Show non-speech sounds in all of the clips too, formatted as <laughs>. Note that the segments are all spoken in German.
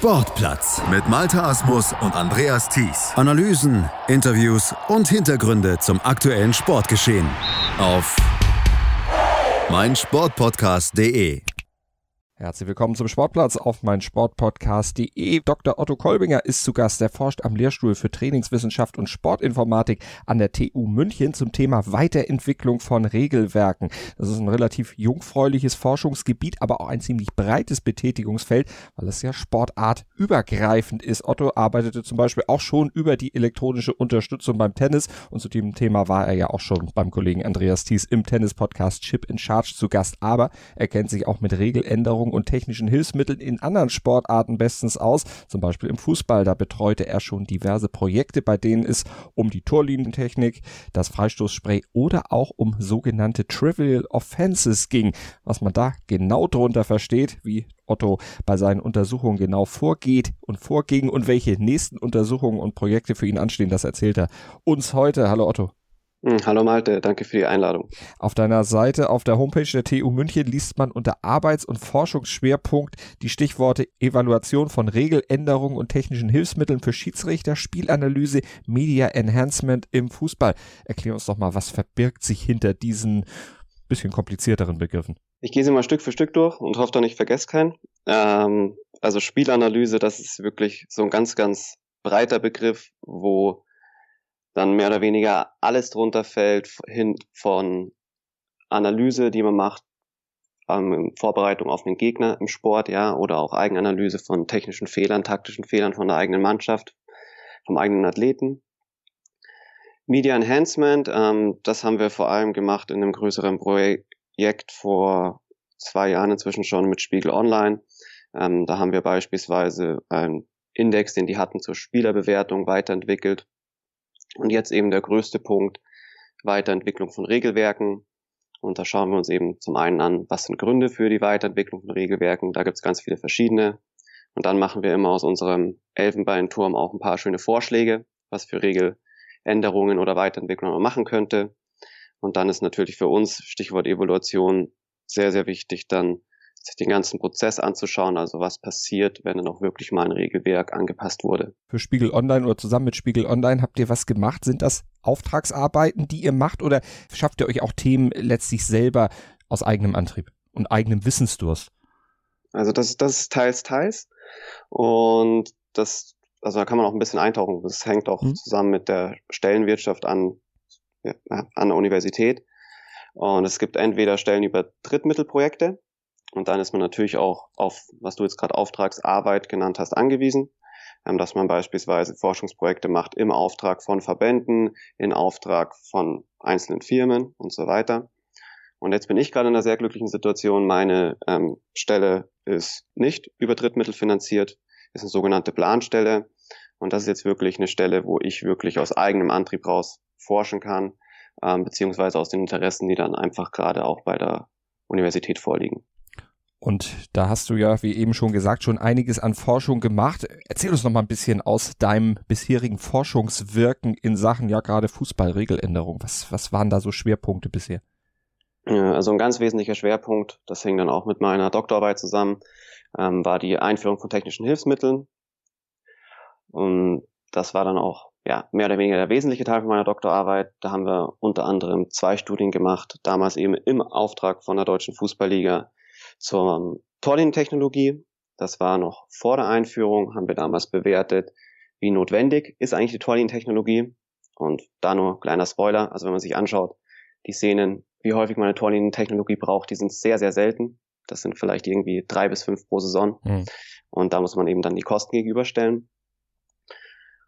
Sportplatz mit Malta Asmus und Andreas Thies. Analysen, Interviews und Hintergründe zum aktuellen Sportgeschehen auf meinsportpodcast.de. Herzlich willkommen zum Sportplatz auf mein Sportpodcast.de. Dr. Otto Kolbinger ist zu Gast. Er forscht am Lehrstuhl für Trainingswissenschaft und Sportinformatik an der TU München zum Thema Weiterentwicklung von Regelwerken. Das ist ein relativ jungfräuliches Forschungsgebiet, aber auch ein ziemlich breites Betätigungsfeld, weil es ja sportartübergreifend ist. Otto arbeitete zum Beispiel auch schon über die elektronische Unterstützung beim Tennis und zu dem Thema war er ja auch schon beim Kollegen Andreas Thies im Tennis-Podcast Chip in Charge zu Gast. Aber er kennt sich auch mit Regeländerungen Erfahrung und technischen Hilfsmitteln in anderen Sportarten bestens aus, zum Beispiel im Fußball. Da betreute er schon diverse Projekte, bei denen es um die Torlinientechnik, das Freistoßspray oder auch um sogenannte Trivial Offenses ging. Was man da genau drunter versteht, wie Otto bei seinen Untersuchungen genau vorgeht und vorging und welche nächsten Untersuchungen und Projekte für ihn anstehen, das erzählt er uns heute. Hallo Otto. Hm, hallo Malte, danke für die Einladung. Auf deiner Seite auf der Homepage der TU München liest man unter Arbeits- und Forschungsschwerpunkt die Stichworte Evaluation von Regeländerungen und technischen Hilfsmitteln für Schiedsrichter, Spielanalyse, Media Enhancement im Fußball. Erklär uns doch mal, was verbirgt sich hinter diesen bisschen komplizierteren Begriffen? Ich gehe sie mal Stück für Stück durch und hoffe, dass ich vergesse keinen. Ähm, also Spielanalyse, das ist wirklich so ein ganz, ganz breiter Begriff, wo dann mehr oder weniger alles drunter fällt, hin von Analyse, die man macht, ähm, Vorbereitung auf den Gegner im Sport, ja, oder auch Eigenanalyse von technischen Fehlern, taktischen Fehlern von der eigenen Mannschaft, vom eigenen Athleten. Media Enhancement, ähm, das haben wir vor allem gemacht in einem größeren Projekt vor zwei Jahren inzwischen schon mit Spiegel Online. Ähm, da haben wir beispielsweise einen Index, den die hatten zur Spielerbewertung weiterentwickelt und jetzt eben der größte Punkt, Weiterentwicklung von Regelwerken. Und da schauen wir uns eben zum einen an, was sind Gründe für die Weiterentwicklung von Regelwerken. Da gibt es ganz viele verschiedene. Und dann machen wir immer aus unserem Elfenbeinturm auch ein paar schöne Vorschläge, was für Regeländerungen oder Weiterentwicklungen man machen könnte. Und dann ist natürlich für uns, Stichwort Evaluation, sehr, sehr wichtig, dann sich den ganzen Prozess anzuschauen, also was passiert, wenn dann auch wirklich mal ein Regelwerk angepasst wurde. Für Spiegel Online oder zusammen mit Spiegel Online habt ihr was gemacht? Sind das Auftragsarbeiten, die ihr macht oder schafft ihr euch auch Themen letztlich selber aus eigenem Antrieb und eigenem Wissensdurst? Also das, das ist teils, teils. Und das, also da kann man auch ein bisschen eintauchen. Das hängt auch mhm. zusammen mit der Stellenwirtschaft an, ja, an der Universität. Und es gibt entweder Stellen über Drittmittelprojekte, und dann ist man natürlich auch auf, was du jetzt gerade Auftragsarbeit genannt hast, angewiesen, ähm, dass man beispielsweise Forschungsprojekte macht im Auftrag von Verbänden, in Auftrag von einzelnen Firmen und so weiter. Und jetzt bin ich gerade in einer sehr glücklichen Situation. Meine ähm, Stelle ist nicht über Drittmittel finanziert, ist eine sogenannte Planstelle. Und das ist jetzt wirklich eine Stelle, wo ich wirklich aus eigenem Antrieb raus forschen kann, ähm, beziehungsweise aus den Interessen, die dann einfach gerade auch bei der Universität vorliegen. Und da hast du ja, wie eben schon gesagt, schon einiges an Forschung gemacht. Erzähl uns noch mal ein bisschen aus deinem bisherigen Forschungswirken in Sachen ja gerade Fußballregeländerung. Was, was waren da so Schwerpunkte bisher? Also ein ganz wesentlicher Schwerpunkt, das hängt dann auch mit meiner Doktorarbeit zusammen, ähm, war die Einführung von technischen Hilfsmitteln. Und das war dann auch ja, mehr oder weniger der wesentliche Teil von meiner Doktorarbeit. Da haben wir unter anderem zwei Studien gemacht, damals eben im Auftrag von der Deutschen Fußballliga zur Torlinientechnologie. Das war noch vor der Einführung, haben wir damals bewertet, wie notwendig ist eigentlich die Torlinientechnologie. Und da nur kleiner Spoiler, also wenn man sich anschaut, die Szenen, wie häufig man eine Torlinientechnologie braucht, die sind sehr, sehr selten. Das sind vielleicht irgendwie drei bis fünf pro Saison. Mhm. Und da muss man eben dann die Kosten gegenüberstellen.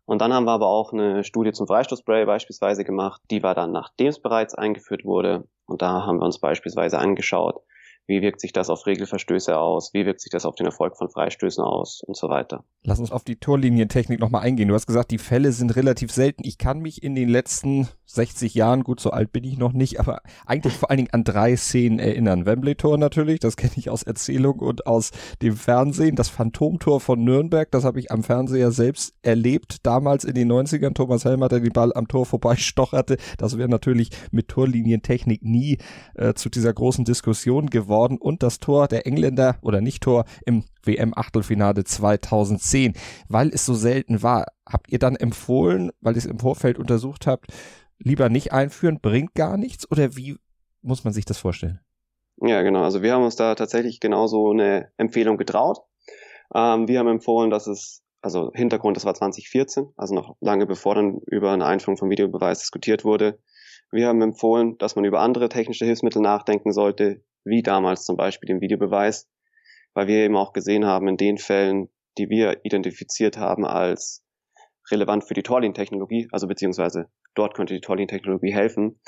Und dann haben wir aber auch eine Studie zum Freistoßspray beispielsweise gemacht. Die war dann, nachdem es bereits eingeführt wurde. Und da haben wir uns beispielsweise angeschaut, wie wirkt sich das auf Regelverstöße aus? Wie wirkt sich das auf den Erfolg von Freistößen aus? Und so weiter. Lass uns auf die Torlinientechnik nochmal eingehen. Du hast gesagt, die Fälle sind relativ selten. Ich kann mich in den letzten 60 Jahren, gut, so alt bin ich noch nicht, aber eigentlich vor allen Dingen an drei Szenen erinnern. Wembley-Tor natürlich, das kenne ich aus Erzählung und aus dem Fernsehen. Das Phantomtor von Nürnberg, das habe ich am Fernseher selbst erlebt. Damals in den 90ern, Thomas Helmer, der den Ball am Tor vorbeistocherte. Das wäre natürlich mit Torlinientechnik nie äh, zu dieser großen Diskussion geworden. Und das Tor der Engländer oder nicht Tor im WM-Achtelfinale 2010. Weil es so selten war, habt ihr dann empfohlen, weil ihr es im Vorfeld untersucht habt, lieber nicht einführen, bringt gar nichts? Oder wie muss man sich das vorstellen? Ja, genau. Also wir haben uns da tatsächlich genauso eine Empfehlung getraut. Ähm, wir haben empfohlen, dass es, also Hintergrund, das war 2014, also noch lange bevor dann über eine Einführung von Videobeweis diskutiert wurde. Wir haben empfohlen, dass man über andere technische Hilfsmittel nachdenken sollte, wie damals zum Beispiel den Videobeweis, weil wir eben auch gesehen haben, in den Fällen, die wir identifiziert haben als relevant für die Torlin-Technologie, also beziehungsweise dort könnte die Torlin-Technologie helfen,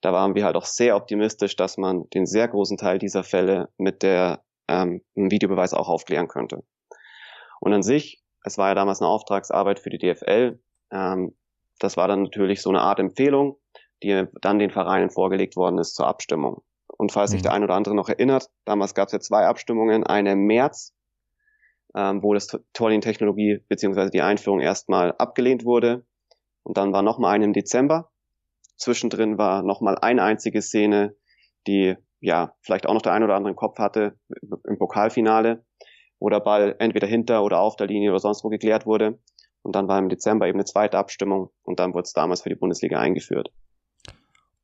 da waren wir halt auch sehr optimistisch, dass man den sehr großen Teil dieser Fälle mit der ähm, Videobeweis auch aufklären könnte. Und an sich, es war ja damals eine Auftragsarbeit für die DFL, ähm, das war dann natürlich so eine Art Empfehlung, die dann den Vereinen vorgelegt worden ist zur Abstimmung. Und falls sich mhm. der ein oder andere noch erinnert, damals gab es ja zwei Abstimmungen, eine im März, ähm, wo das Torlin-Technologie beziehungsweise die Einführung erstmal abgelehnt wurde. Und dann war nochmal eine im Dezember. Zwischendrin war nochmal eine einzige Szene, die ja vielleicht auch noch der ein oder andere im Kopf hatte im Pokalfinale, wo der Ball entweder hinter oder auf der Linie oder sonst wo geklärt wurde. Und dann war im Dezember eben eine zweite Abstimmung und dann wurde es damals für die Bundesliga eingeführt.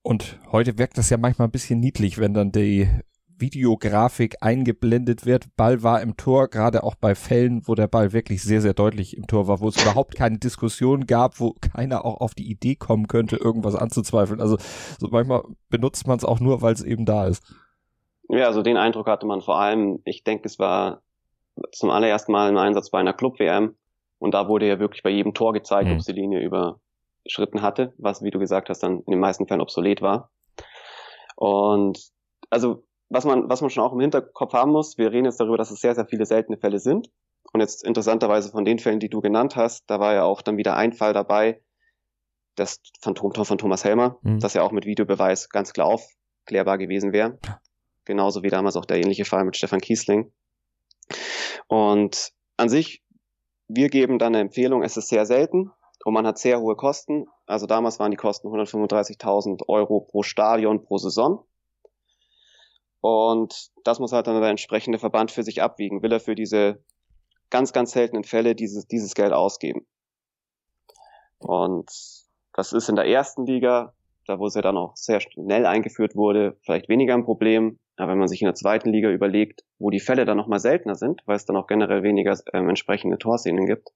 Und heute wirkt das ja manchmal ein bisschen niedlich, wenn dann die Videografik eingeblendet wird. Ball war im Tor, gerade auch bei Fällen, wo der Ball wirklich sehr, sehr deutlich im Tor war, wo es überhaupt keine Diskussion gab, wo keiner auch auf die Idee kommen könnte, irgendwas anzuzweifeln. Also so manchmal benutzt man es auch nur, weil es eben da ist. Ja, also den Eindruck hatte man vor allem, ich denke, es war zum allerersten Mal im Einsatz bei einer Club-WM und da wurde ja wirklich bei jedem Tor gezeigt, mhm. ob es die Linie überschritten hatte, was, wie du gesagt hast, dann in den meisten Fällen obsolet war. Und also was man, was man schon auch im Hinterkopf haben muss, wir reden jetzt darüber, dass es sehr, sehr viele seltene Fälle sind. Und jetzt interessanterweise von den Fällen, die du genannt hast, da war ja auch dann wieder ein Fall dabei, das Phantomtor von Thomas Helmer, mhm. das ja auch mit Videobeweis ganz klar aufklärbar gewesen wäre. Genauso wie damals auch der ähnliche Fall mit Stefan Kiesling. Und an sich, wir geben dann eine Empfehlung, es ist sehr selten und man hat sehr hohe Kosten. Also damals waren die Kosten 135.000 Euro pro Stadion pro Saison. Und das muss halt dann der entsprechende Verband für sich abwiegen. Will er für diese ganz, ganz seltenen Fälle dieses, dieses Geld ausgeben? Und das ist in der ersten Liga, da wo es ja dann auch sehr schnell eingeführt wurde, vielleicht weniger ein Problem. Aber wenn man sich in der zweiten Liga überlegt, wo die Fälle dann nochmal seltener sind, weil es dann auch generell weniger ähm, entsprechende Torszenen gibt,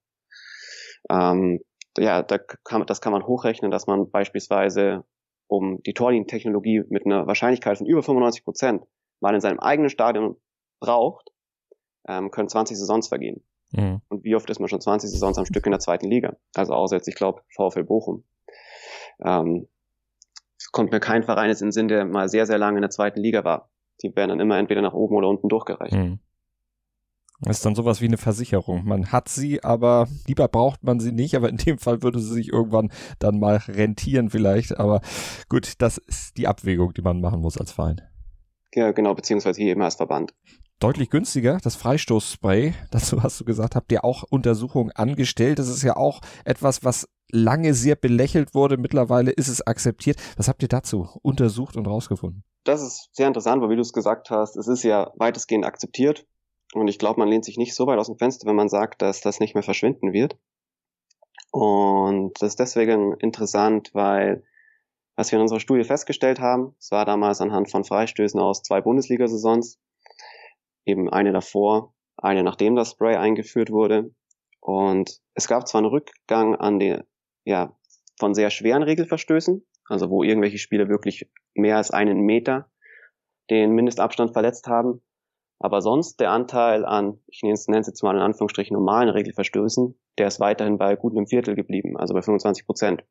ähm, ja, da kann, das kann man hochrechnen, dass man beispielsweise um die Torlinientechnologie mit einer Wahrscheinlichkeit von über 95 Prozent mal in seinem eigenen Stadion braucht, ähm, können 20 Saisons vergehen. Mhm. Und wie oft ist man schon 20 Saisons am Stück in der zweiten Liga? Also außer jetzt, ich glaube, VfL Bochum. Ähm, kommt mir kein Verein jetzt in den Sinn, der mal sehr, sehr lange in der zweiten Liga war. Die werden dann immer entweder nach oben oder unten durchgereicht. Mhm. Das ist dann sowas wie eine Versicherung. Man hat sie, aber lieber braucht man sie nicht. Aber in dem Fall würde sie sich irgendwann dann mal rentieren vielleicht. Aber gut, das ist die Abwägung, die man machen muss als Verein. Ja, genau, beziehungsweise hier immer als Verband. Deutlich günstiger, das Freistoßspray, dazu hast du gesagt, habt ihr auch Untersuchungen angestellt. Das ist ja auch etwas, was lange sehr belächelt wurde. Mittlerweile ist es akzeptiert. Was habt ihr dazu untersucht und rausgefunden? Das ist sehr interessant, weil wie du es gesagt hast, es ist ja weitestgehend akzeptiert. Und ich glaube, man lehnt sich nicht so weit aus dem Fenster, wenn man sagt, dass das nicht mehr verschwinden wird. Und das ist deswegen interessant, weil was wir in unserer Studie festgestellt haben, es war damals anhand von Freistößen aus zwei Bundesliga-Saisons, eben eine davor, eine nachdem das Spray eingeführt wurde. Und es gab zwar einen Rückgang an den, ja, von sehr schweren Regelverstößen, also wo irgendwelche Spieler wirklich mehr als einen Meter den Mindestabstand verletzt haben, aber sonst der Anteil an, ich nenne es, es jetzt mal in Anführungsstrichen normalen Regelverstößen, der ist weiterhin bei gut einem Viertel geblieben, also bei 25 Prozent.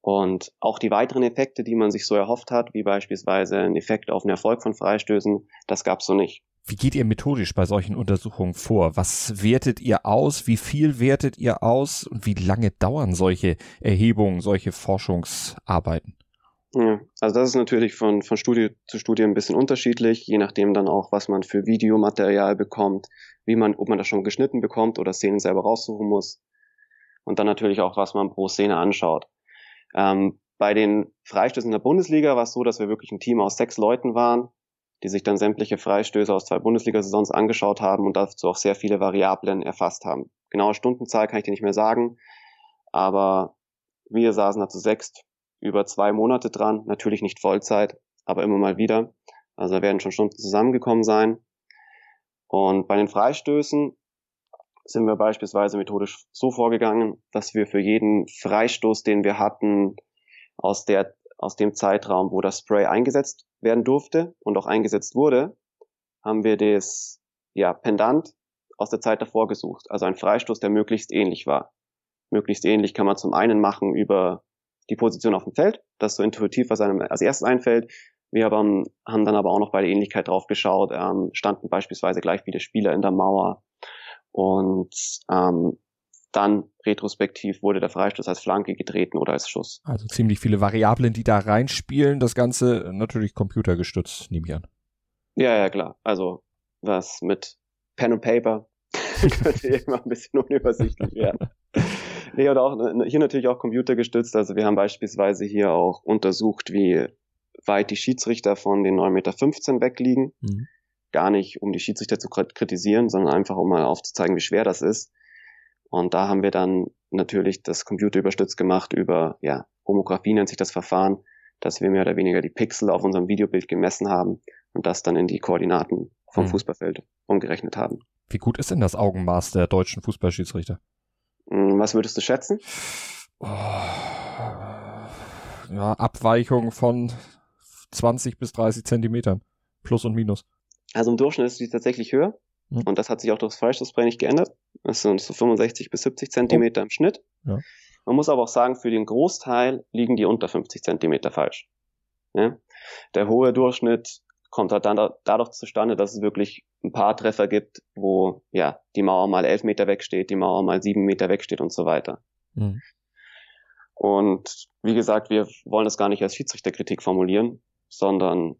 Und auch die weiteren Effekte, die man sich so erhofft hat, wie beispielsweise ein Effekt auf den Erfolg von Freistößen, das gab's so nicht. Wie geht ihr methodisch bei solchen Untersuchungen vor? Was wertet ihr aus? Wie viel wertet ihr aus? Und wie lange dauern solche Erhebungen, solche Forschungsarbeiten? Ja, also das ist natürlich von, von Studie zu Studie ein bisschen unterschiedlich, je nachdem dann auch, was man für Videomaterial bekommt, wie man, ob man das schon geschnitten bekommt oder Szenen selber raussuchen muss. Und dann natürlich auch, was man pro Szene anschaut. Ähm, bei den Freistößen in der Bundesliga war es so, dass wir wirklich ein Team aus sechs Leuten waren, die sich dann sämtliche Freistöße aus zwei Bundesliga-Saisons angeschaut haben und dazu auch sehr viele Variablen erfasst haben. Genaue Stundenzahl kann ich dir nicht mehr sagen, aber wir saßen da zu sechst über zwei Monate dran, natürlich nicht Vollzeit, aber immer mal wieder. Also da werden schon Stunden zusammengekommen sein. Und bei den Freistößen sind wir beispielsweise methodisch so vorgegangen, dass wir für jeden Freistoß, den wir hatten, aus der, aus dem Zeitraum, wo das Spray eingesetzt werden durfte und auch eingesetzt wurde, haben wir das, ja, Pendant aus der Zeit davor gesucht. Also ein Freistoß, der möglichst ähnlich war. Möglichst ähnlich kann man zum einen machen über die Position auf dem Feld, das so intuitiv, was einem als erstes einfällt. Wir haben, haben dann aber auch noch bei der Ähnlichkeit drauf geschaut, ähm, standen beispielsweise gleich viele Spieler in der Mauer und ähm, dann retrospektiv wurde der Freistoß als Flanke getreten oder als Schuss. Also ziemlich viele Variablen, die da reinspielen. Das Ganze natürlich computergestützt, nehme ich an. Ja, ja, klar. Also was mit Pen und Paper <laughs> könnte <laughs> irgendwann ein bisschen unübersichtlich werden. Nee, oder auch ne, hier natürlich auch computergestützt. Also wir haben beispielsweise hier auch untersucht, wie weit die Schiedsrichter von den 9,15 Meter wegliegen. Mhm. Gar nicht, um die Schiedsrichter zu kritisieren, sondern einfach, um mal aufzuzeigen, wie schwer das ist. Und da haben wir dann natürlich das Computer überstützt gemacht über, ja, Homographie nennt sich das Verfahren, dass wir mehr oder weniger die Pixel auf unserem Videobild gemessen haben und das dann in die Koordinaten vom mhm. Fußballfeld umgerechnet haben. Wie gut ist denn das Augenmaß der deutschen Fußballschiedsrichter? Hm, was würdest du schätzen? Oh, ja, Abweichung von 20 bis 30 Zentimetern. Plus und minus. Also im Durchschnitt ist die tatsächlich höher. Mhm. Und das hat sich auch durch das Freistoßspray nicht geändert. Das sind so 65 bis 70 Zentimeter oh. im Schnitt. Ja. Man muss aber auch sagen, für den Großteil liegen die unter 50 Zentimeter falsch. Ja? Der hohe Durchschnitt kommt halt dann da, dadurch zustande, dass es wirklich ein paar Treffer gibt, wo ja die Mauer mal elf Meter wegsteht, die Mauer mal sieben Meter wegsteht und so weiter. Mhm. Und wie gesagt, wir wollen das gar nicht als Schiedsrichterkritik formulieren, sondern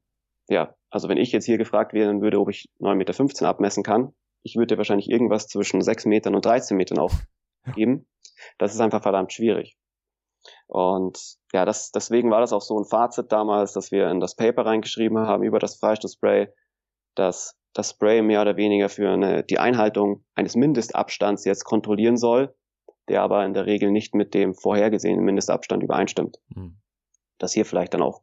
ja, also wenn ich jetzt hier gefragt werden würde, ob ich 9,15 Meter abmessen kann, ich würde wahrscheinlich irgendwas zwischen 6 Metern und 13 Metern aufgeben. <laughs> Das ist einfach verdammt schwierig. Und ja, das, deswegen war das auch so ein Fazit damals, dass wir in das Paper reingeschrieben haben über das Freistoßspray, dass das Spray mehr oder weniger für eine, die Einhaltung eines Mindestabstands jetzt kontrollieren soll, der aber in der Regel nicht mit dem vorhergesehenen Mindestabstand übereinstimmt. Mhm. Dass hier vielleicht dann auch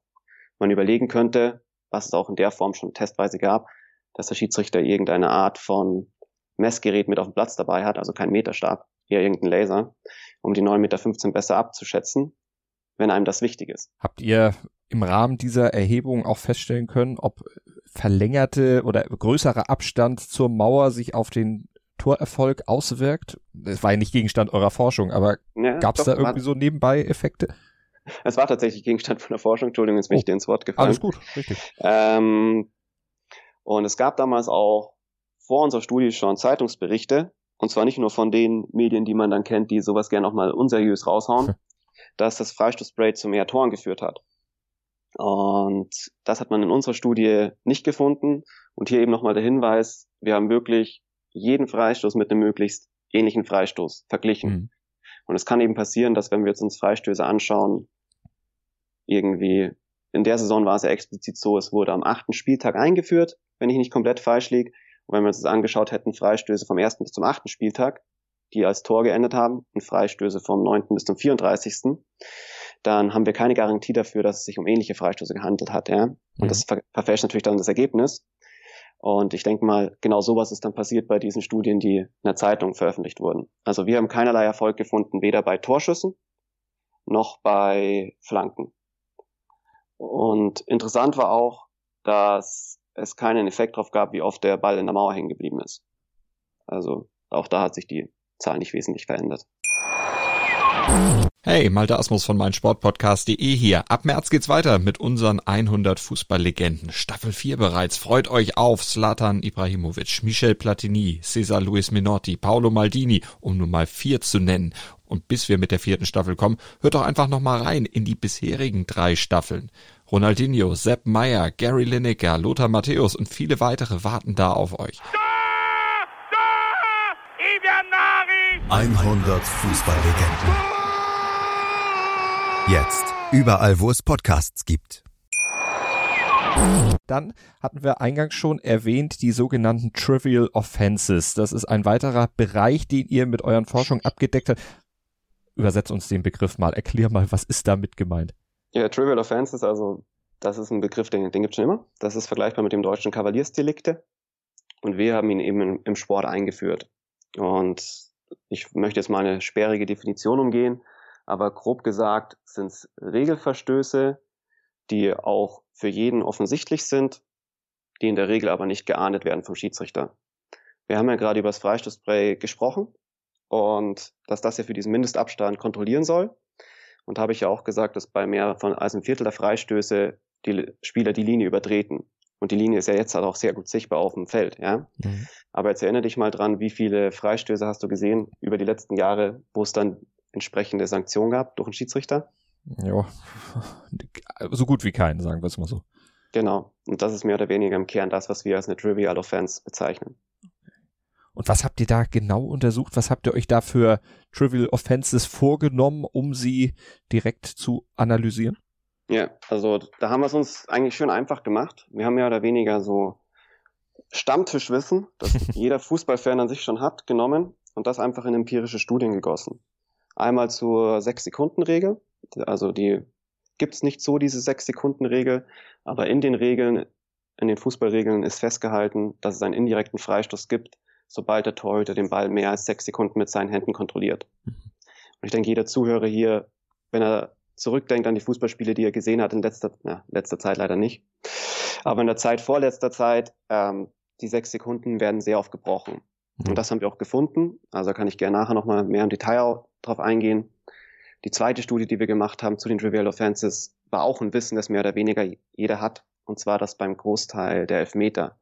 man überlegen könnte, was es auch in der Form schon testweise gab, dass der Schiedsrichter irgendeine Art von Messgerät mit auf dem Platz dabei hat, also kein Meterstab, eher irgendein Laser, um die 9,15 Meter besser abzuschätzen, wenn einem das wichtig ist. Habt ihr im Rahmen dieser Erhebung auch feststellen können, ob verlängerte oder größerer Abstand zur Mauer sich auf den Torerfolg auswirkt? Das war ja nicht Gegenstand eurer Forschung, aber ja, gab es da irgendwie so nebenbei Effekte? Es war tatsächlich Gegenstand von der Forschung, Entschuldigung, jetzt bin oh, ich dir ins Wort gefallen. Alles gut, richtig. Ähm, und es gab damals auch vor unserer Studie schon Zeitungsberichte, und zwar nicht nur von den Medien, die man dann kennt, die sowas gerne auch mal unseriös raushauen, <laughs> dass das Freistoßspray zu mehr Toren geführt hat. Und das hat man in unserer Studie nicht gefunden. Und hier eben nochmal der Hinweis, wir haben wirklich jeden Freistoß mit einem möglichst ähnlichen Freistoß verglichen. Mhm. Und es kann eben passieren, dass wenn wir jetzt uns Freistöße anschauen, irgendwie in der Saison war es ja explizit so, es wurde am achten Spieltag eingeführt, wenn ich nicht komplett falsch liege. Und wenn wir uns das angeschaut hätten, Freistöße vom ersten bis zum achten Spieltag, die als Tor geendet haben, und Freistöße vom neunten bis zum 34., dann haben wir keine Garantie dafür, dass es sich um ähnliche Freistöße gehandelt hat. Ja? Und mhm. das ver verfälscht natürlich dann das Ergebnis. Und ich denke mal, genau sowas ist dann passiert bei diesen Studien, die in der Zeitung veröffentlicht wurden. Also wir haben keinerlei Erfolg gefunden, weder bei Torschüssen noch bei Flanken. Und interessant war auch, dass es keinen Effekt darauf gab, wie oft der Ball in der Mauer hängen geblieben ist. Also auch da hat sich die Zahl nicht wesentlich verändert. Hey, Malte Asmus von meinsportpodcast.de hier. Ab März geht's weiter mit unseren 100 Fußballlegenden. Staffel 4 bereits. Freut euch auf Zlatan Ibrahimovic, Michel Platini, Cesar Luis Minotti, Paolo Maldini, um nur mal vier zu nennen. Und bis wir mit der vierten Staffel kommen, hört doch einfach noch mal rein in die bisherigen drei Staffeln. Ronaldinho, Sepp Meyer, Gary Lineker, Lothar Matthäus und viele weitere warten da auf euch. 100 Fußballlegenden. Jetzt. Überall, wo es Podcasts gibt. Dann hatten wir eingangs schon erwähnt die sogenannten Trivial Offenses. Das ist ein weiterer Bereich, den ihr mit euren Forschungen abgedeckt habt. Übersetzt uns den Begriff mal. Erklär mal, was ist damit gemeint? Ja, Trivial Offenses, also das ist ein Begriff, den, den gibt es schon immer. Das ist vergleichbar mit dem deutschen Kavaliersdelikte. Und wir haben ihn eben im, im Sport eingeführt. Und ich möchte jetzt mal eine sperrige Definition umgehen, aber grob gesagt sind es Regelverstöße, die auch für jeden offensichtlich sind, die in der Regel aber nicht geahndet werden vom Schiedsrichter. Wir haben ja gerade über das Freistoßspray gesprochen und dass das ja für diesen Mindestabstand kontrollieren soll. Und habe ich ja auch gesagt, dass bei mehr von als ein Viertel der Freistöße die Spieler die Linie übertreten. Und die Linie ist ja jetzt halt auch sehr gut sichtbar auf dem Feld, ja. Mhm. Aber jetzt erinnere dich mal dran, wie viele Freistöße hast du gesehen über die letzten Jahre, wo es dann entsprechende Sanktionen gab durch einen Schiedsrichter? Ja, <laughs> so gut wie keinen, sagen wir es mal so. Genau. Und das ist mehr oder weniger im Kern das, was wir als eine Trivial Offense bezeichnen. Und was habt ihr da genau untersucht? Was habt ihr euch da für Trivial Offenses vorgenommen, um sie direkt zu analysieren? Ja, also da haben wir es uns eigentlich schön einfach gemacht. Wir haben mehr oder weniger so Stammtischwissen, das <laughs> jeder Fußballfan an sich schon hat, genommen und das einfach in empirische Studien gegossen. Einmal zur Sechs-Sekunden-Regel, also die gibt's nicht so, diese Sechs-Sekunden-Regel, aber in den Regeln, in den Fußballregeln ist festgehalten, dass es einen indirekten Freistoß gibt, sobald der Torhüter den Ball mehr als sechs Sekunden mit seinen Händen kontrolliert. Mhm. Und ich denke, jeder Zuhörer hier, wenn er zurückdenkt an die Fußballspiele, die er gesehen hat in letzter, ja, letzter Zeit leider nicht. Aber in der Zeit vor letzter Zeit, ähm, die sechs Sekunden werden sehr oft gebrochen. Mhm. Und das haben wir auch gefunden. Also kann ich gerne nachher nochmal mehr im Detail drauf eingehen. Die zweite Studie, die wir gemacht haben zu den Trivial Offenses, war auch ein Wissen, das mehr oder weniger jeder hat. Und zwar, dass beim Großteil der Elfmeter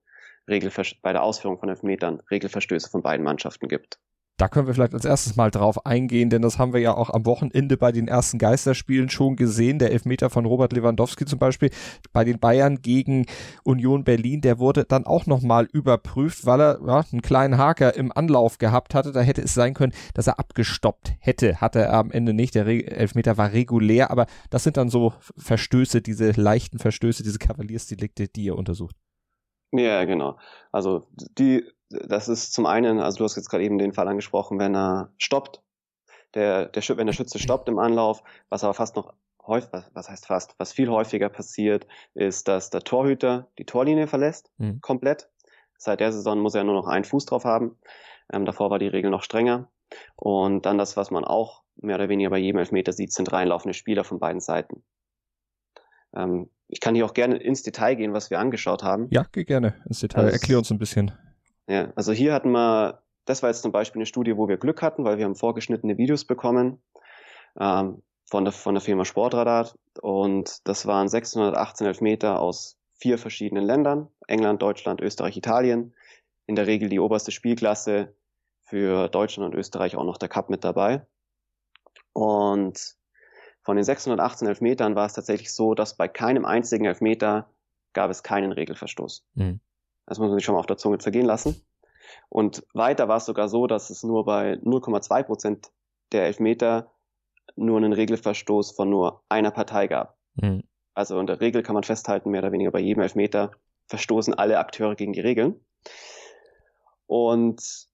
bei der Ausführung von Elfmetern Regelverstöße von beiden Mannschaften gibt. Da können wir vielleicht als erstes mal drauf eingehen, denn das haben wir ja auch am Wochenende bei den ersten Geisterspielen schon gesehen. Der Elfmeter von Robert Lewandowski zum Beispiel bei den Bayern gegen Union Berlin, der wurde dann auch nochmal überprüft, weil er ja, einen kleinen Haker im Anlauf gehabt hatte. Da hätte es sein können, dass er abgestoppt hätte. Hatte er am Ende nicht. Der Elfmeter war regulär, aber das sind dann so Verstöße, diese leichten Verstöße, diese Kavaliersdelikte, die ihr untersucht. Ja, genau. Also die das ist zum einen, also du hast jetzt gerade eben den Fall angesprochen, wenn er stoppt, der, der, wenn der Schütze stoppt im Anlauf, was aber fast noch häufig, was heißt fast, was viel häufiger passiert, ist, dass der Torhüter die Torlinie verlässt, mhm. komplett. Seit der Saison muss er nur noch einen Fuß drauf haben. Ähm, davor war die Regel noch strenger. Und dann das, was man auch mehr oder weniger bei jedem Elfmeter sieht, sind reinlaufende Spieler von beiden Seiten. Ähm, ich kann hier auch gerne ins Detail gehen, was wir angeschaut haben. Ja, geh gerne ins Detail. Also, Erklär uns ein bisschen. Ja, also hier hatten wir, das war jetzt zum Beispiel eine Studie, wo wir Glück hatten, weil wir haben vorgeschnittene Videos bekommen ähm, von, der, von der Firma Sportradar und das waren 618 Elfmeter aus vier verschiedenen Ländern, England, Deutschland, Österreich, Italien. In der Regel die oberste Spielklasse, für Deutschland und Österreich auch noch der Cup mit dabei. Und von den 618 Elfmetern war es tatsächlich so, dass bei keinem einzigen Elfmeter gab es keinen Regelverstoß. Mhm. Das muss man sich schon mal auf der Zunge zergehen lassen. Und weiter war es sogar so, dass es nur bei 0,2 Prozent der Elfmeter nur einen Regelverstoß von nur einer Partei gab. Mhm. Also in der Regel kann man festhalten, mehr oder weniger bei jedem Elfmeter verstoßen alle Akteure gegen die Regeln. Und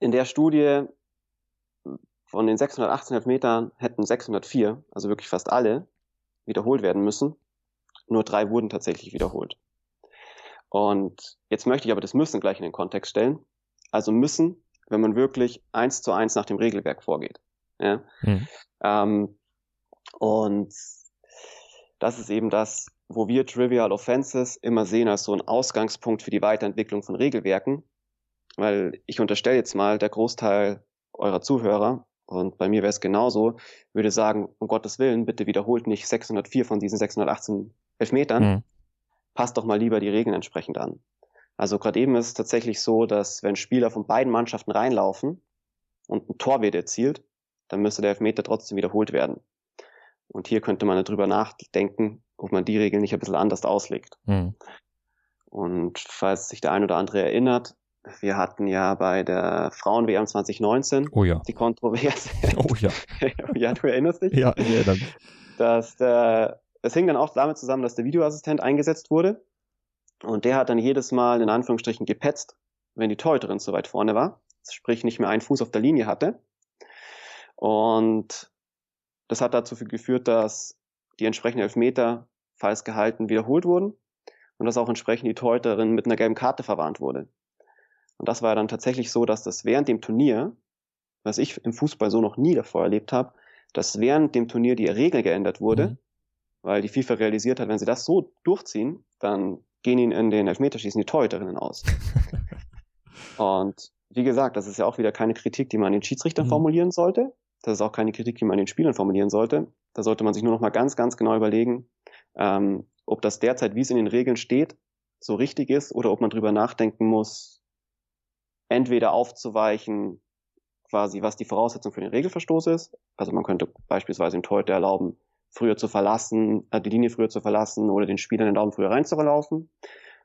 in der Studie von den 618 Elfmetern hätten 604, also wirklich fast alle, wiederholt werden müssen. Nur drei wurden tatsächlich wiederholt. Und jetzt möchte ich aber das Müssen gleich in den Kontext stellen. Also müssen, wenn man wirklich eins zu eins nach dem Regelwerk vorgeht. Ja? Mhm. Ähm, und das ist eben das, wo wir Trivial Offenses immer sehen als so ein Ausgangspunkt für die Weiterentwicklung von Regelwerken. Weil ich unterstelle jetzt mal, der Großteil eurer Zuhörer, und bei mir wäre es genauso, würde sagen, um Gottes Willen, bitte wiederholt nicht 604 von diesen 618 Elfmetern, mhm passt doch mal lieber die Regeln entsprechend an. Also gerade eben ist es tatsächlich so, dass wenn Spieler von beiden Mannschaften reinlaufen und ein Tor wird erzielt, dann müsste der Elfmeter trotzdem wiederholt werden. Und hier könnte man darüber nachdenken, ob man die Regeln nicht ein bisschen anders auslegt. Mhm. Und falls sich der ein oder andere erinnert, wir hatten ja bei der Frauen-WM 2019 oh ja. die Kontroverse. <laughs> Oh ja. <laughs> ja, du erinnerst dich? Ja, ich erinnere mich. Dass der es hing dann auch damit zusammen, dass der Videoassistent eingesetzt wurde. Und der hat dann jedes Mal in Anführungsstrichen gepetzt, wenn die Torhüterin zu weit vorne war. Sprich, nicht mehr einen Fuß auf der Linie hatte. Und das hat dazu geführt, dass die entsprechenden Elfmeter, falls gehalten, wiederholt wurden. Und dass auch entsprechend die Torhüterin mit einer gelben Karte verwarnt wurde. Und das war dann tatsächlich so, dass das während dem Turnier, was ich im Fußball so noch nie davor erlebt habe, dass während dem Turnier die Regel geändert wurde, mhm. weil die FIFA realisiert hat, wenn sie das so durchziehen, dann gehen ihnen in den Elfmeterschießen die Torhüterinnen aus. <laughs> und wie gesagt, das ist ja auch wieder keine Kritik, die man den Schiedsrichtern mhm. formulieren sollte. Das ist auch keine Kritik, die man den Spielern formulieren sollte. Da sollte man sich nur noch mal ganz, ganz genau überlegen, ähm, ob das derzeit, wie es in den Regeln steht, so richtig ist oder ob man drüber nachdenken muss, entweder aufzuweichen, quasi, was die Voraussetzung für den Regelverstoß ist. Also man könnte beispielsweise dem Torhüter erlauben, früher zu verlassen, äh, die Linie früher zu verlassen oder den Spieler den Daumen früher reinzulaufen.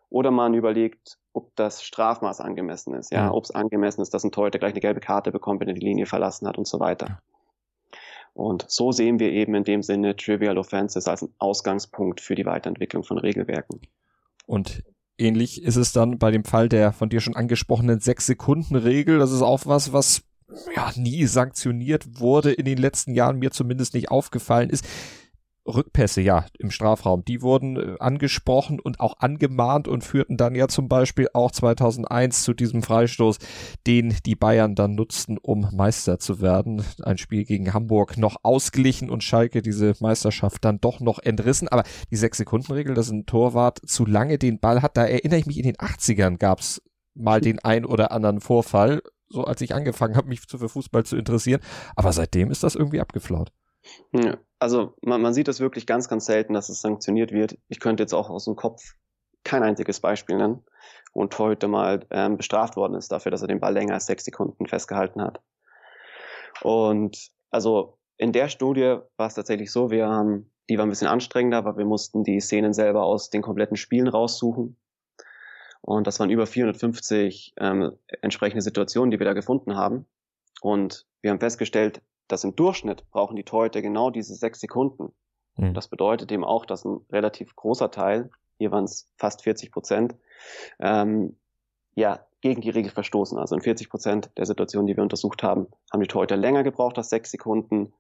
Oder man überlegt, ob das Strafmaß angemessen ist, ja, ja. ob es angemessen ist, dass ein Torhüter gleich eine gelbe Karte bekommt, wenn er die Linie verlassen hat und so weiter. Und so sehen wir eben in dem Sinne Trivial Offenses als einen Ausgangspunkt für die Weiterentwicklung von Regelwerken. Und ähnlich ist es dann bei dem Fall der von dir schon angesprochenen Sechs-Sekunden-Regel. Das ist auch was, was ja nie sanktioniert wurde in den letzten Jahren, mir zumindest nicht aufgefallen ist. Rückpässe, ja, im Strafraum, die wurden äh, angesprochen und auch angemahnt und führten dann ja zum Beispiel auch 2001 zu diesem Freistoß, den die Bayern dann nutzten, um Meister zu werden. Ein Spiel gegen Hamburg noch ausglichen und Schalke diese Meisterschaft dann doch noch entrissen. Aber die Sechs-Sekunden-Regel, dass ein Torwart zu lange den Ball hat, da erinnere ich mich, in den 80ern gab's mal den ein oder anderen Vorfall, so als ich angefangen habe, mich für Fußball zu interessieren. Aber seitdem ist das irgendwie abgeflaut. Also man, man sieht es wirklich ganz, ganz selten, dass es sanktioniert wird. Ich könnte jetzt auch aus dem Kopf kein einziges Beispiel nennen, wo ein Torhüter mal ähm, bestraft worden ist dafür, dass er den Ball länger als sechs Sekunden festgehalten hat. Und also in der Studie war es tatsächlich so, wir haben, die war ein bisschen anstrengender, aber wir mussten die Szenen selber aus den kompletten Spielen raussuchen. Und das waren über 450 ähm, entsprechende Situationen, die wir da gefunden haben. Und wir haben festgestellt, dass im Durchschnitt brauchen die Torhüter genau diese sechs Sekunden. Mhm. Das bedeutet eben auch, dass ein relativ großer Teil, hier waren es fast 40 Prozent, ähm, ja, gegen die Regel verstoßen. Also in 40 Prozent der Situationen, die wir untersucht haben, haben die Torhüter länger gebraucht als sechs Sekunden.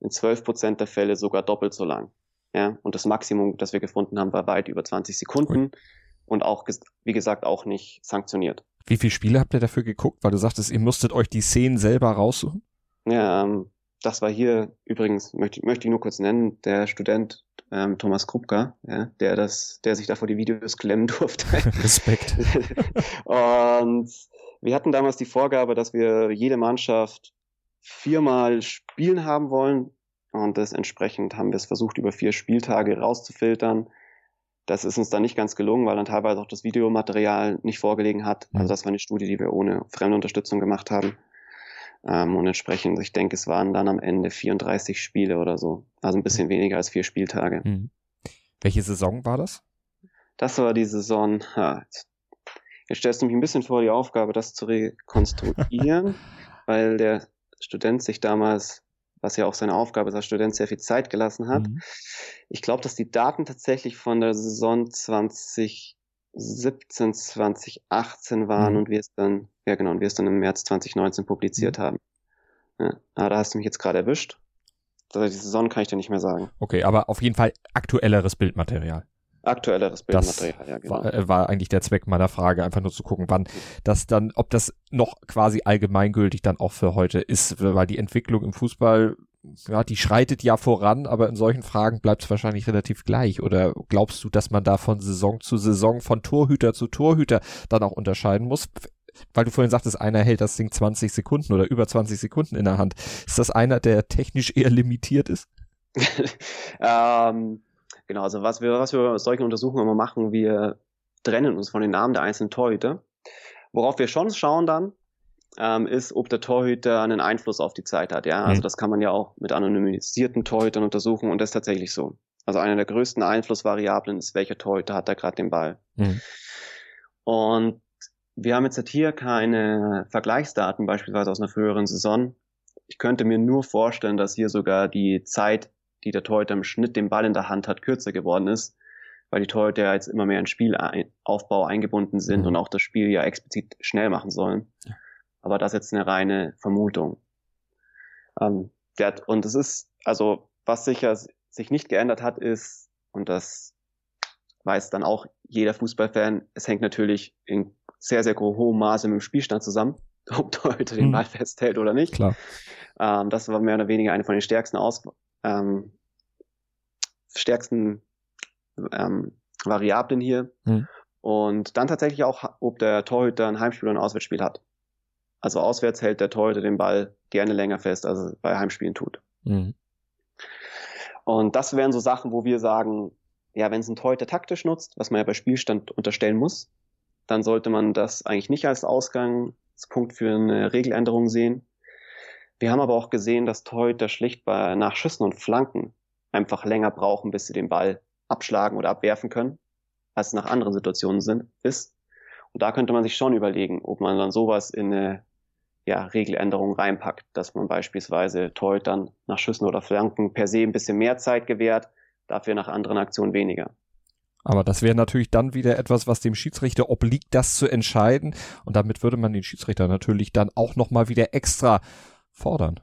In 12 Prozent der Fälle sogar doppelt so lang. Ja, und das Maximum, das wir gefunden haben, war weit über 20 Sekunden Ui. und auch, wie gesagt, auch nicht sanktioniert. Wie viele Spiele habt ihr dafür geguckt? Weil du sagtest, ihr musstet euch die Szenen selber raussuchen? Ja, ähm, das war hier übrigens, möchte, möchte ich nur kurz nennen, der Student ähm, Thomas Krupka, ja, der das, der sich da vor die Videos klemmen <laughs> durfte. Respekt. <laughs> und wir hatten damals die Vorgabe, dass wir jede Mannschaft viermal spielen haben wollen. Und das entsprechend haben wir es versucht, über vier Spieltage rauszufiltern. Das ist uns dann nicht ganz gelungen, weil dann teilweise auch das Videomaterial nicht vorgelegen hat. Also mhm. das war eine Studie, die wir ohne fremde Unterstützung gemacht haben. Ähm, und entsprechend, ich denke, es waren dann am Ende 34 Spiele oder so. Also ein bisschen weniger als vier Spieltage. Mhm. Welche Saison war das? Das war die Saison, ja, jetzt stellst du mich ein bisschen vor die Aufgabe, das zu rekonstruieren, <laughs> weil der Student sich damals, was ja auch seine Aufgabe ist als Student, sehr viel Zeit gelassen hat. Mhm. Ich glaube, dass die Daten tatsächlich von der Saison 2017, 2018 waren mhm. und wir es dann ja, genau. Und wir es dann im März 2019 publiziert mhm. haben. Ja, ah, da hast du mich jetzt gerade erwischt. Also die Saison kann ich dir nicht mehr sagen. Okay, aber auf jeden Fall aktuelleres Bildmaterial. Aktuelleres Bildmaterial, das ja, genau. War, äh, war eigentlich der Zweck meiner Frage, einfach nur zu gucken, wann das dann, ob das noch quasi allgemeingültig dann auch für heute ist, weil die Entwicklung im Fußball ja, die schreitet ja voran, aber in solchen Fragen bleibt es wahrscheinlich relativ gleich. Oder glaubst du, dass man da von Saison zu Saison, von Torhüter zu Torhüter dann auch unterscheiden muss? weil du vorhin sagtest, einer hält das Ding 20 Sekunden oder über 20 Sekunden in der Hand. Ist das einer, der technisch eher limitiert ist? <laughs> ähm, genau, also was wir, was wir solchen Untersuchungen immer machen, wir trennen uns von den Namen der einzelnen Torhüter. Worauf wir schon schauen dann, ähm, ist, ob der Torhüter einen Einfluss auf die Zeit hat. Ja, also mhm. das kann man ja auch mit anonymisierten Torhütern untersuchen und das ist tatsächlich so. Also einer der größten Einflussvariablen ist, welcher Torhüter hat da gerade den Ball. Mhm. Und wir haben jetzt hier keine Vergleichsdaten, beispielsweise aus einer früheren Saison. Ich könnte mir nur vorstellen, dass hier sogar die Zeit die der Torhüter im Schnitt den Ball in der Hand hat, kürzer geworden ist, weil die Torhüter jetzt immer mehr in Spielaufbau eingebunden sind mhm. und auch das Spiel ja explizit schnell machen sollen. Ja. Aber das ist jetzt eine reine Vermutung. Ähm, der, und es ist, also was sicher sich nicht geändert hat, ist, und das weiß dann auch jeder Fußballfan, es hängt natürlich in sehr, sehr hohem Maße mit dem Spielstand zusammen, <laughs> ob Torhüter den mhm. Ball festhält oder nicht. Klar. Ähm, das war mehr oder weniger eine von den stärksten Aus, ähm, stärksten ähm, Variablen hier. Mhm. Und dann tatsächlich auch, ob der Torhüter ein Heimspiel oder ein Auswärtsspiel hat. Also auswärts hält der Torhüter den Ball gerne länger fest, als er bei Heimspielen tut. Mhm. Und das wären so Sachen, wo wir sagen, ja, wenn es ein Torhüter taktisch nutzt, was man ja bei Spielstand unterstellen muss, dann sollte man das eigentlich nicht als Ausgangspunkt für eine Regeländerung sehen. Wir haben aber auch gesehen, dass Torhüter schlicht bei nach Schüssen und Flanken einfach länger brauchen, bis sie den Ball abschlagen oder abwerfen können, als es nach anderen Situationen sind, ist. Und da könnte man sich schon überlegen, ob man dann sowas in eine ja, Regeländerung reinpackt, dass man beispielsweise Torhütern nach Schüssen oder Flanken per se ein bisschen mehr Zeit gewährt, dafür nach anderen Aktionen weniger. Aber das wäre natürlich dann wieder etwas, was dem Schiedsrichter obliegt, das zu entscheiden. Und damit würde man den Schiedsrichter natürlich dann auch nochmal wieder extra fordern.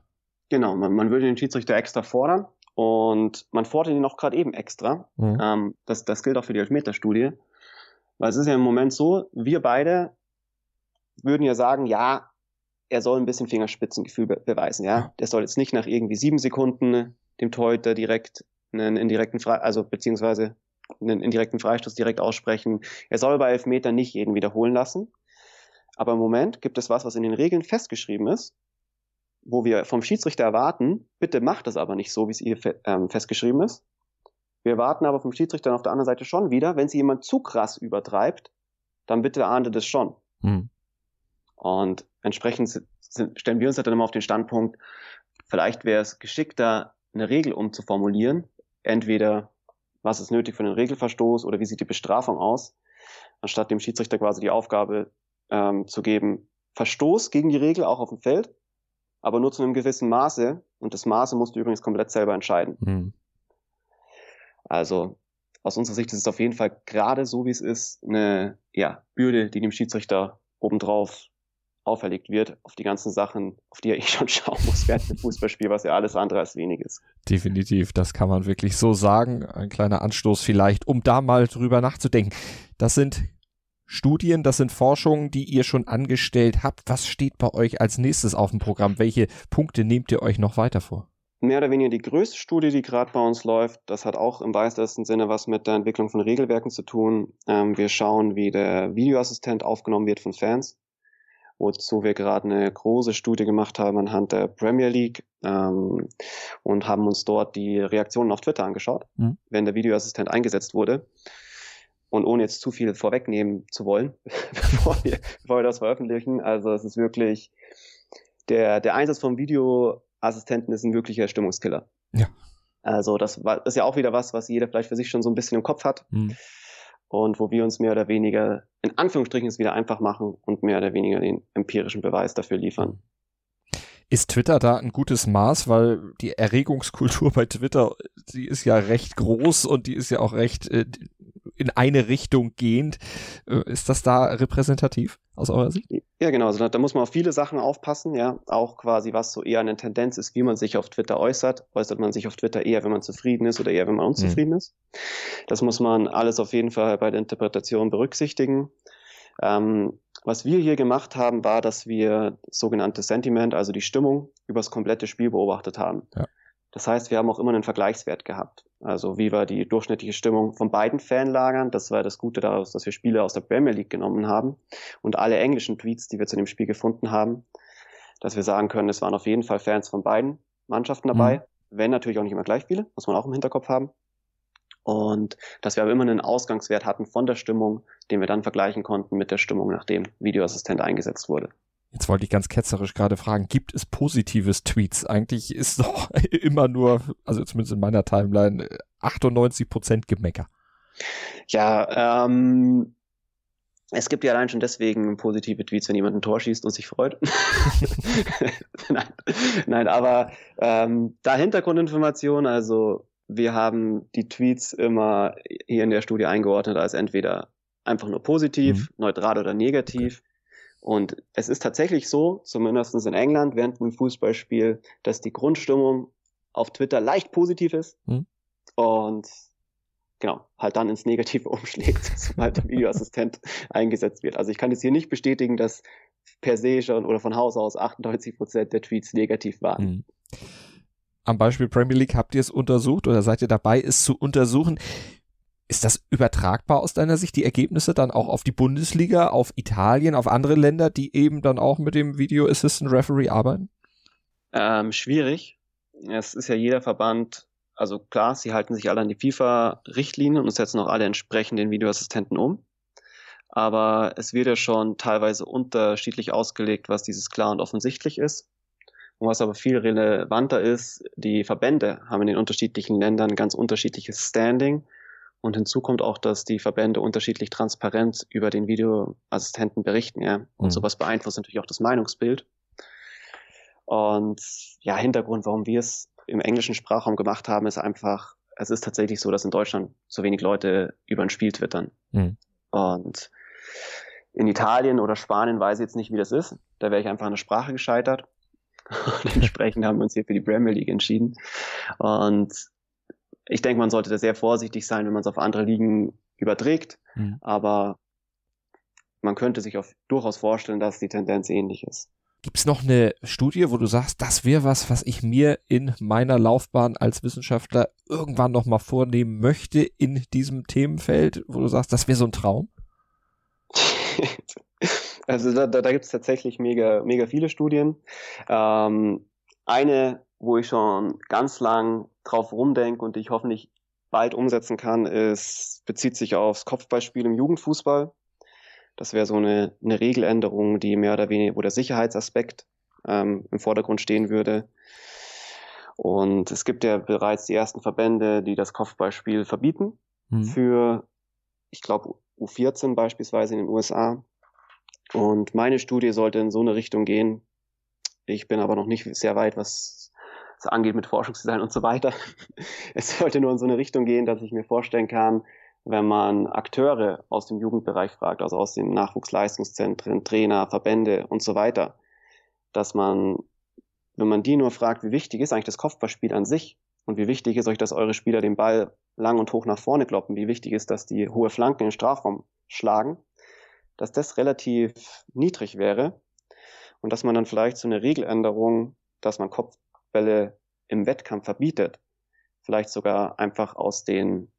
Genau, man, man würde den Schiedsrichter extra fordern. Und man fordert ihn auch gerade eben extra. Mhm. Ähm, das, das gilt auch für die Elfmeterstudie. Weil es ist ja im Moment so, wir beide würden ja sagen, ja, er soll ein bisschen Fingerspitzengefühl be beweisen, ja. Der soll jetzt nicht nach irgendwie sieben Sekunden dem Torhüter direkt einen indirekten Fre also beziehungsweise einen indirekten Freistoß direkt aussprechen. Er soll bei Elfmetern nicht jeden wiederholen lassen. Aber im Moment gibt es was, was in den Regeln festgeschrieben ist, wo wir vom Schiedsrichter erwarten, bitte macht das aber nicht so, wie es hier fe ähm, festgeschrieben ist. Wir erwarten aber vom Schiedsrichter auf der anderen Seite schon wieder, wenn sie jemand zu krass übertreibt, dann bitte ahndet es schon. Hm. Und entsprechend sind, stellen wir uns halt dann immer auf den Standpunkt, vielleicht wäre es geschickter, eine Regel umzuformulieren. Entweder, was ist nötig für einen Regelverstoß oder wie sieht die Bestrafung aus, anstatt dem Schiedsrichter quasi die Aufgabe ähm, zu geben, Verstoß gegen die Regel auch auf dem Feld, aber nur zu einem gewissen Maße. Und das Maße musst du übrigens komplett selber entscheiden. Mhm. Also aus unserer Sicht ist es auf jeden Fall gerade so, wie es ist, eine ja, Bürde, die dem Schiedsrichter obendrauf auferlegt wird, auf die ganzen Sachen, auf die er <laughs> eh schon schauen muss während dem Fußballspiel, was ja alles andere als wenig ist. Definitiv, das kann man wirklich so sagen. Ein kleiner Anstoß vielleicht, um da mal drüber nachzudenken. Das sind Studien, das sind Forschungen, die ihr schon angestellt habt. Was steht bei euch als nächstes auf dem Programm? Welche Punkte nehmt ihr euch noch weiter vor? Mehr oder weniger die größte Studie, die gerade bei uns läuft, das hat auch im weitesten Sinne was mit der Entwicklung von Regelwerken zu tun. Ähm, wir schauen, wie der Videoassistent aufgenommen wird von Fans wozu wir gerade eine große Studie gemacht haben anhand der Premier League ähm, und haben uns dort die Reaktionen auf Twitter angeschaut, mhm. wenn der Videoassistent eingesetzt wurde. Und ohne jetzt zu viel vorwegnehmen zu wollen, <laughs> bevor, wir, bevor wir das veröffentlichen, also es ist wirklich, der, der Einsatz vom Videoassistenten ist ein wirklicher Stimmungskiller. Ja. Also das, war, ist ja auch wieder was, was jeder vielleicht für sich schon so ein bisschen im Kopf hat. Mhm und wo wir uns mehr oder weniger in Anführungsstrichen es wieder einfach machen und mehr oder weniger den empirischen Beweis dafür liefern. Ist Twitter da ein gutes Maß, weil die Erregungskultur bei Twitter, die ist ja recht groß und die ist ja auch recht äh, in eine Richtung gehend. Äh, ist das da repräsentativ aus eurer Sicht? Ja, genau. Also da, da, muss man auf viele Sachen aufpassen, ja. Auch quasi, was so eher eine Tendenz ist, wie man sich auf Twitter äußert. Äußert man sich auf Twitter eher, wenn man zufrieden ist oder eher, wenn man unzufrieden mhm. ist. Das muss man alles auf jeden Fall bei der Interpretation berücksichtigen. Ähm, was wir hier gemacht haben, war, dass wir sogenannte Sentiment, also die Stimmung, übers komplette Spiel beobachtet haben. Ja. Das heißt, wir haben auch immer einen Vergleichswert gehabt. Also wie war die durchschnittliche Stimmung von beiden Fanlagern? Das war das Gute daraus, dass wir Spiele aus der Premier League genommen haben und alle englischen Tweets, die wir zu dem Spiel gefunden haben, dass wir sagen können, es waren auf jeden Fall Fans von beiden Mannschaften dabei, mhm. wenn natürlich auch nicht immer gleich viele, muss man auch im Hinterkopf haben. Und dass wir aber immer einen Ausgangswert hatten von der Stimmung, den wir dann vergleichen konnten mit der Stimmung, nachdem Videoassistent eingesetzt wurde. Jetzt wollte ich ganz ketzerisch gerade fragen, gibt es positives Tweets? Eigentlich ist doch <laughs> immer nur, also zumindest in meiner Timeline, 98 Prozent Gemecker. Ja, ähm, es gibt ja allein schon deswegen positive Tweets, wenn jemand ein Tor schießt und sich freut. <laughs> nein, nein, aber ähm, da Hintergrundinformation, also wir haben die Tweets immer hier in der Studie eingeordnet als entweder einfach nur positiv, mhm. neutral oder negativ. Okay. Und es ist tatsächlich so, zumindest in England während einem Fußballspiel, dass die Grundstimmung auf Twitter leicht positiv ist. Mhm. Und genau, halt dann ins Negative <laughs> umschlägt, sobald der Videoassistent <laughs> eingesetzt wird. Also ich kann jetzt hier nicht bestätigen, dass per se schon oder von Haus aus 98 Prozent der Tweets negativ waren. Mhm. Am Beispiel Premier League habt ihr es untersucht oder seid ihr dabei, es zu untersuchen? Ist das übertragbar aus deiner Sicht, die Ergebnisse dann auch auf die Bundesliga, auf Italien, auf andere Länder, die eben dann auch mit dem Video Assistant Referee arbeiten? Ähm, schwierig. Es ist ja jeder Verband also klar, sie halten sich alle an die FIFA-Richtlinien und setzen auch alle entsprechend den Videoassistenten um. Aber es wird ja schon teilweise unterschiedlich ausgelegt, was dieses klar und offensichtlich ist. Und was aber viel relevanter ist, die Verbände haben in den unterschiedlichen Ländern ganz unterschiedliches Standing. Und hinzu kommt auch, dass die Verbände unterschiedlich transparent über den Videoassistenten berichten, ja. Und mhm. sowas beeinflusst natürlich auch das Meinungsbild. Und ja, Hintergrund, warum wir es im englischen Sprachraum gemacht haben, ist einfach, es ist tatsächlich so, dass in Deutschland so wenig Leute über ein Spiel twittern. Mhm. Und in Italien oder Spanien weiß ich jetzt nicht, wie das ist. Da wäre ich einfach an der Sprache gescheitert. <laughs> Und <laughs> entsprechend haben wir uns hier für die Premier League entschieden. Und ich denke, man sollte da sehr vorsichtig sein, wenn man es auf andere Ligen überträgt. Mhm. Aber man könnte sich auch durchaus vorstellen, dass die Tendenz ähnlich ist. Gibt es noch eine Studie, wo du sagst, das wäre was, was ich mir in meiner Laufbahn als Wissenschaftler irgendwann noch mal vornehmen möchte in diesem Themenfeld, wo du sagst, das wäre so ein Traum? <laughs> Also da, da, da gibt es tatsächlich mega, mega viele Studien. Ähm, eine, wo ich schon ganz lang drauf rumdenke und die ich hoffentlich bald umsetzen kann, ist, bezieht sich aufs Kopfballspiel im Jugendfußball. Das wäre so eine, eine Regeländerung, die mehr oder weniger, wo der Sicherheitsaspekt ähm, im Vordergrund stehen würde. Und es gibt ja bereits die ersten Verbände, die das Kopfballspiel verbieten mhm. für, ich glaube, U14 beispielsweise in den USA. Und meine Studie sollte in so eine Richtung gehen. Ich bin aber noch nicht sehr weit, was es angeht mit Forschungsdesign und so weiter. <laughs> Es sollte nur in so eine Richtung gehen, dass ich mir vorstellen kann, wenn man Akteure aus dem Jugendbereich fragt, also aus den Nachwuchsleistungszentren, Trainer, Verbände und so weiter, dass man, wenn man die nur fragt, wie wichtig ist eigentlich das Kopfballspiel an sich und wie wichtig ist euch, dass eure Spieler den Ball lang und hoch nach vorne kloppen, wie wichtig ist, dass die hohe Flanken in den Strafraum schlagen, dass das relativ niedrig wäre und dass man dann vielleicht so eine Regeländerung, dass man Kopfbälle im Wettkampf verbietet, vielleicht sogar einfach aus den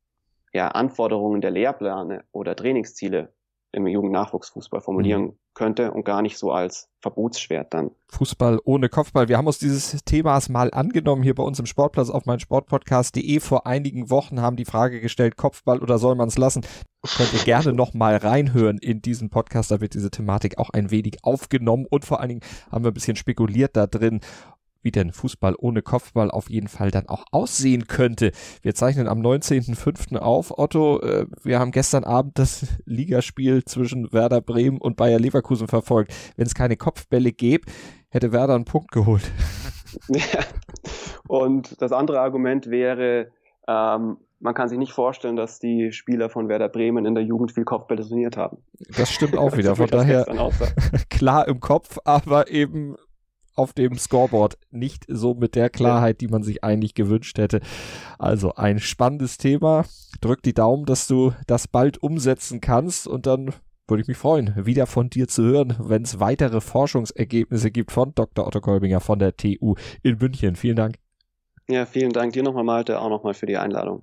ja, Anforderungen der Lehrpläne oder Trainingsziele im Jugendnachwuchsfußball formulieren mhm. könnte und gar nicht so als Verbotsschwert dann. Fußball ohne Kopfball. Wir haben uns dieses Themas mal angenommen hier bei uns im Sportplatz auf mein Sportpodcast.de. Vor einigen Wochen haben die Frage gestellt, Kopfball oder soll man es lassen? Könnt ihr gerne noch mal reinhören in diesen Podcast. Da wird diese Thematik auch ein wenig aufgenommen und vor allen Dingen haben wir ein bisschen spekuliert da drin wie denn Fußball ohne Kopfball auf jeden Fall dann auch aussehen könnte. Wir zeichnen am 19.05. auf. Otto, äh, wir haben gestern Abend das <laughs> Ligaspiel zwischen Werder Bremen und Bayer Leverkusen verfolgt. Wenn es keine Kopfbälle gäbe, hätte Werder einen Punkt geholt. Ja. <laughs> Und das andere Argument wäre, ähm, man kann sich nicht vorstellen, dass die Spieler von Werder Bremen in der Jugend viel Kopfbälle trainiert haben. Das stimmt auch <laughs> wieder. Von daher klar im Kopf, aber eben auf dem Scoreboard nicht so mit der Klarheit, die man sich eigentlich gewünscht hätte. Also ein spannendes Thema. Drück die Daumen, dass du das bald umsetzen kannst und dann würde ich mich freuen, wieder von dir zu hören, wenn es weitere Forschungsergebnisse gibt von Dr. Otto Kolbinger von der TU in München. Vielen Dank. Ja, vielen Dank dir nochmal, Malte, auch nochmal für die Einladung.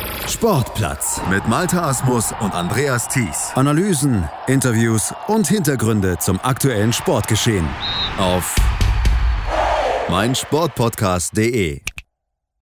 Sportplatz mit Malta Asmus und Andreas Thies. Analysen, Interviews und Hintergründe zum aktuellen Sportgeschehen auf meinsportpodcast.de.